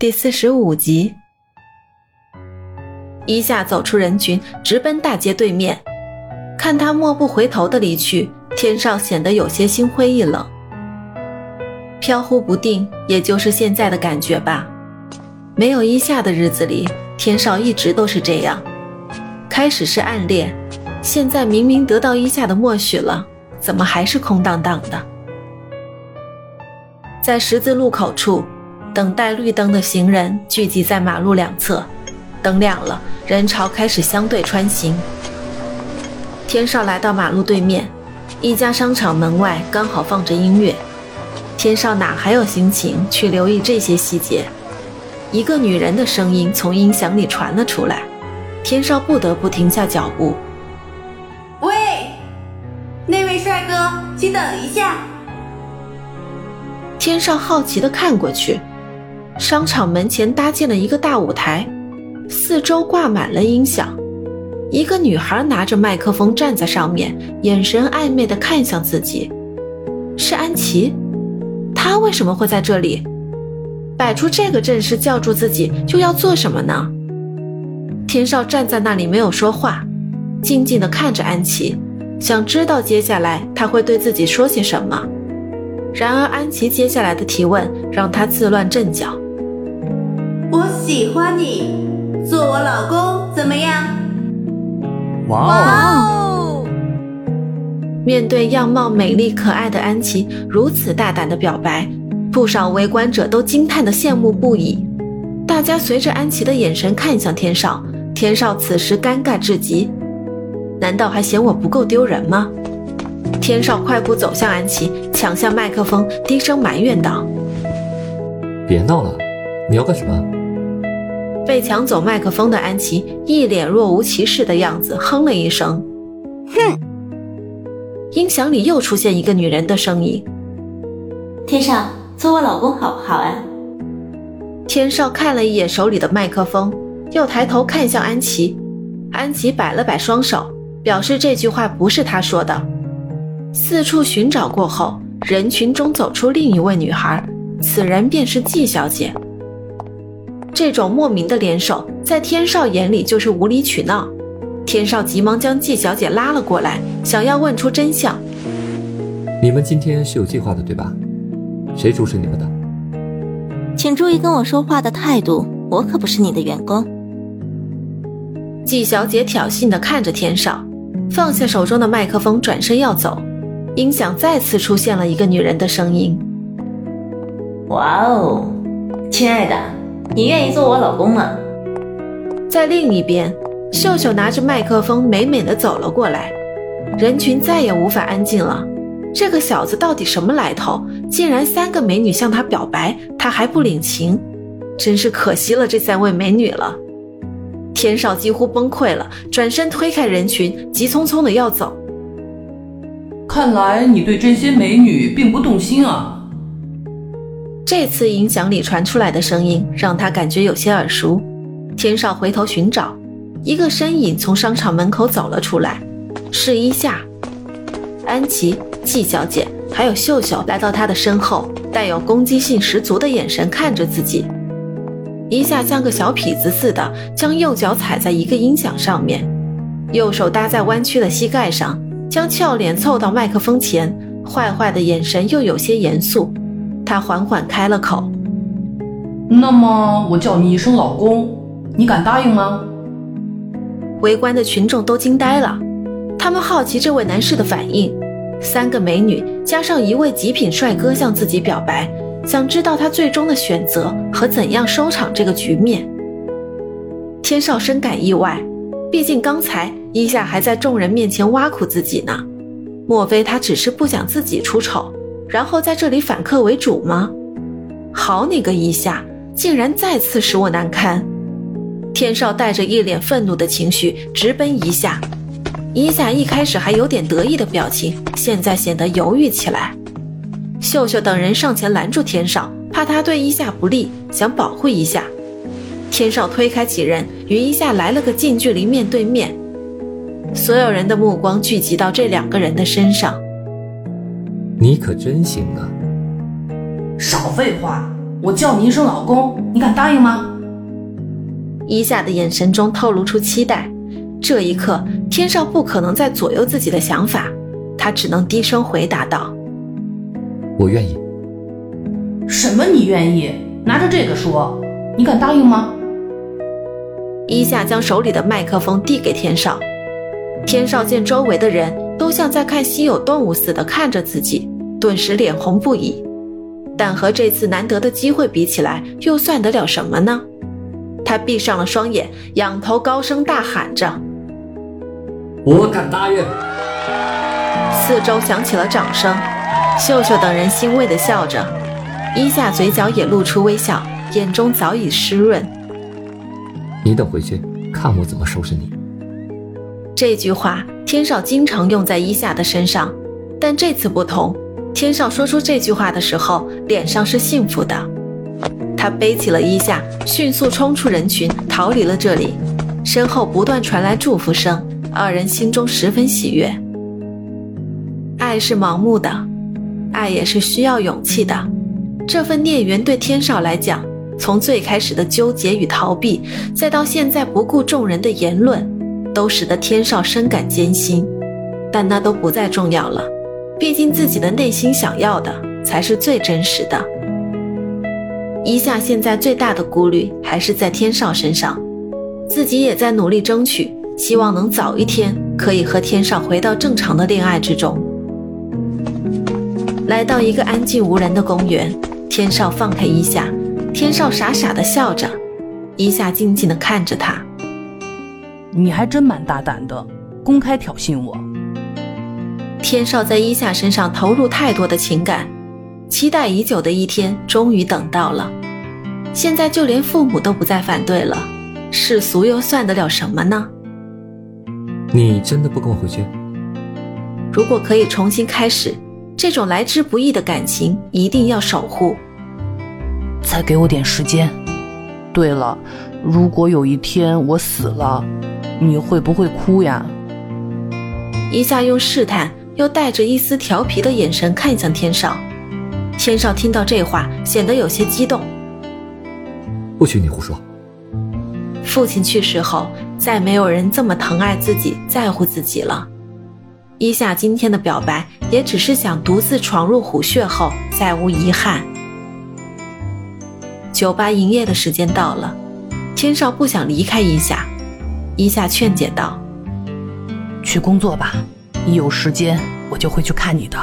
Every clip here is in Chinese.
第四十五集，一下走出人群，直奔大街对面。看他默不回头的离去，天少显得有些心灰意冷，飘忽不定，也就是现在的感觉吧。没有一夏的日子里，天少一直都是这样。开始是暗恋，现在明明得到一夏的默许了，怎么还是空荡荡的？在十字路口处。等待绿灯的行人聚集在马路两侧，灯亮了，人潮开始相对穿行。天少来到马路对面，一家商场门外刚好放着音乐。天少哪还有心情去留意这些细节？一个女人的声音从音响里传了出来，天少不得不停下脚步。喂，那位帅哥，请等一下。天少好奇地看过去。商场门前搭建了一个大舞台，四周挂满了音响。一个女孩拿着麦克风站在上面，眼神暧昧地看向自己。是安琪，她为什么会在这里？摆出这个阵势叫住自己，就要做什么呢？天少站在那里没有说话，静静地看着安琪，想知道接下来他会对自己说些什么。然而安琪接下来的提问让他自乱阵脚。我喜欢你，做我老公怎么样？哇哦！面对样貌美丽可爱的安琪如此大胆的表白，不少围观者都惊叹的羡慕不已。大家随着安琪的眼神看向天少，天少此时尴尬至极。难道还嫌我不够丢人吗？天少快步走向安琪，抢下麦克风，低声埋怨道：“别闹了，你要干什么？”被抢走麦克风的安琪一脸若无其事的样子，哼了一声：“哼。”音响里又出现一个女人的声音：“天少，做我老公好不好啊？”天少看了一眼手里的麦克风，又抬头看向安琪。安琪摆了摆双手，表示这句话不是他说的。四处寻找过后，人群中走出另一位女孩，此人便是季小姐。这种莫名的联手，在天少眼里就是无理取闹。天少急忙将季小姐拉了过来，想要问出真相。你们今天是有计划的，对吧？谁主使你们的？请注意跟我说话的态度，我可不是你的员工。季小姐挑衅地看着天少，放下手中的麦克风，转身要走。音响再次出现了一个女人的声音：“哇哦，亲爱的。”你愿意做我老公吗？在另一边，秀秀拿着麦克风，美美的走了过来。人群再也无法安静了。这个小子到底什么来头？竟然三个美女向他表白，他还不领情，真是可惜了这三位美女了。天少几乎崩溃了，转身推开人群，急匆匆的要走。看来你对这些美女并不动心啊。这次音响里传出来的声音让他感觉有些耳熟。天少回头寻找，一个身影从商场门口走了出来，是伊夏。安琪、季小姐还有秀秀来到他的身后，带有攻击性十足的眼神看着自己。伊夏像个小痞子似的，将右脚踩在一个音响上面，右手搭在弯曲的膝盖上，将俏脸凑到麦克风前，坏坏的眼神又有些严肃。他缓缓开了口：“那么我叫你一声老公，你敢答应吗？”围观的群众都惊呆了，他们好奇这位男士的反应。三个美女加上一位极品帅哥向自己表白，想知道他最终的选择和怎样收场这个局面。天少深感意外，毕竟刚才伊夏还在众人面前挖苦自己呢，莫非他只是不想自己出丑？然后在这里反客为主吗？好你个一下，竟然再次使我难堪！天少带着一脸愤怒的情绪直奔一下，一下一开始还有点得意的表情，现在显得犹豫起来。秀秀等人上前拦住天少，怕他对一下不利，想保护一下。天少推开几人，与一下来了个近距离面对面，所有人的目光聚集到这两个人的身上。你可真行啊！少废话，我叫你一声老公，你敢答应吗？伊夏的眼神中透露出期待。这一刻，天少不可能再左右自己的想法，他只能低声回答道：“我愿意。”什么？你愿意？拿着这个说，你敢答应吗？伊夏将手里的麦克风递给天少。天少见周围的人都像在看稀有动物似的看着自己，顿时脸红不已。但和这次难得的机会比起来，又算得了什么呢？他闭上了双眼，仰头高声大喊着：“我敢答应！”四周响起了掌声，秀秀等人欣慰地笑着，伊夏嘴角也露出微笑，眼中早已湿润。你等回去看我怎么收拾你。这句话天少经常用在伊夏的身上，但这次不同。天少说出这句话的时候，脸上是幸福的。他背起了伊夏，迅速冲出人群，逃离了这里。身后不断传来祝福声，二人心中十分喜悦。爱是盲目的，爱也是需要勇气的。这份孽缘对天少来讲，从最开始的纠结与逃避，再到现在不顾众人的言论，都使得天少深感艰辛。但那都不再重要了，毕竟自己的内心想要的才是最真实的。伊夏现在最大的顾虑还是在天少身上，自己也在努力争取，希望能早一天可以和天少回到正常的恋爱之中。来到一个安静无人的公园，天少放开伊夏，天少傻傻的笑着，伊夏静静的看着他。你还真蛮大胆的，公开挑衅我。天少在伊夏身上投入太多的情感。期待已久的一天终于等到了，现在就连父母都不再反对了，世俗又算得了什么呢？你真的不跟我回去？如果可以重新开始，这种来之不易的感情一定要守护。再给我点时间。对了，如果有一天我死了，你会不会哭呀？一下用试探又带着一丝调皮的眼神看向天少。天少听到这话，显得有些激动。不许你胡说！父亲去世后，再没有人这么疼爱自己、在乎自己了。伊夏今天的表白，也只是想独自闯入虎穴后再无遗憾。酒吧营业的时间到了，天少不想离开伊夏，伊夏劝解道：“去工作吧，一有时间我就会去看你的。”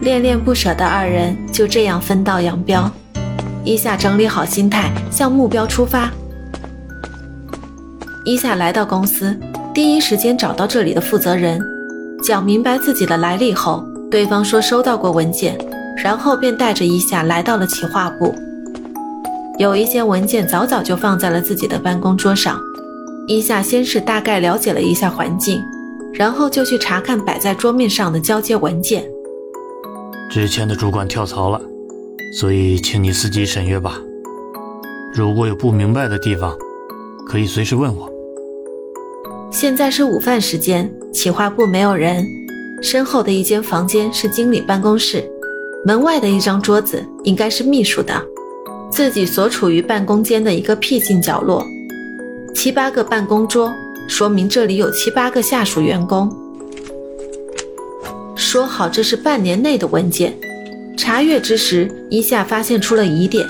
恋恋不舍的二人就这样分道扬镳。伊夏整理好心态，向目标出发。伊夏来到公司，第一时间找到这里的负责人，讲明白自己的来历后，对方说收到过文件，然后便带着伊夏来到了企划部。有一些文件早早就放在了自己的办公桌上，伊夏先是大概了解了一下环境，然后就去查看摆在桌面上的交接文件。之前的主管跳槽了，所以请你自己审阅吧。如果有不明白的地方，可以随时问我。现在是午饭时间，企划部没有人。身后的一间房间是经理办公室，门外的一张桌子应该是秘书的。自己所处于办公间的一个僻静角落，七八个办公桌，说明这里有七八个下属员工。说好这是半年内的文件，查阅之时，一下发现出了疑点，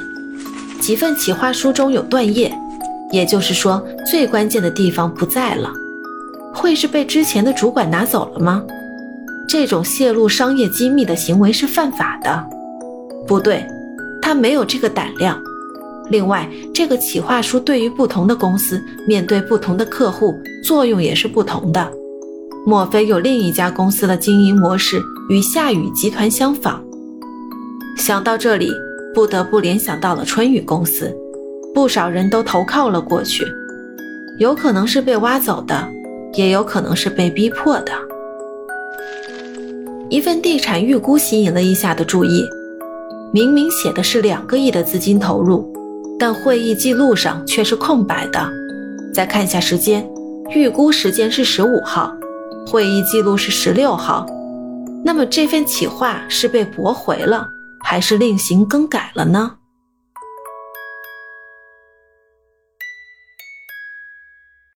几份企划书中有断页，也就是说最关键的地方不在了。会是被之前的主管拿走了吗？这种泄露商业机密的行为是犯法的。不对，他没有这个胆量。另外，这个企划书对于不同的公司，面对不同的客户，作用也是不同的。莫非有另一家公司的经营模式与夏雨集团相仿？想到这里，不得不联想到了春雨公司，不少人都投靠了过去，有可能是被挖走的，也有可能是被逼迫的。一份地产预估吸引了一下的注意，明明写的是两个亿的资金投入，但会议记录上却是空白的。再看一下时间，预估时间是十五号。会议记录是十六号，那么这份企划是被驳回了，还是另行更改了呢？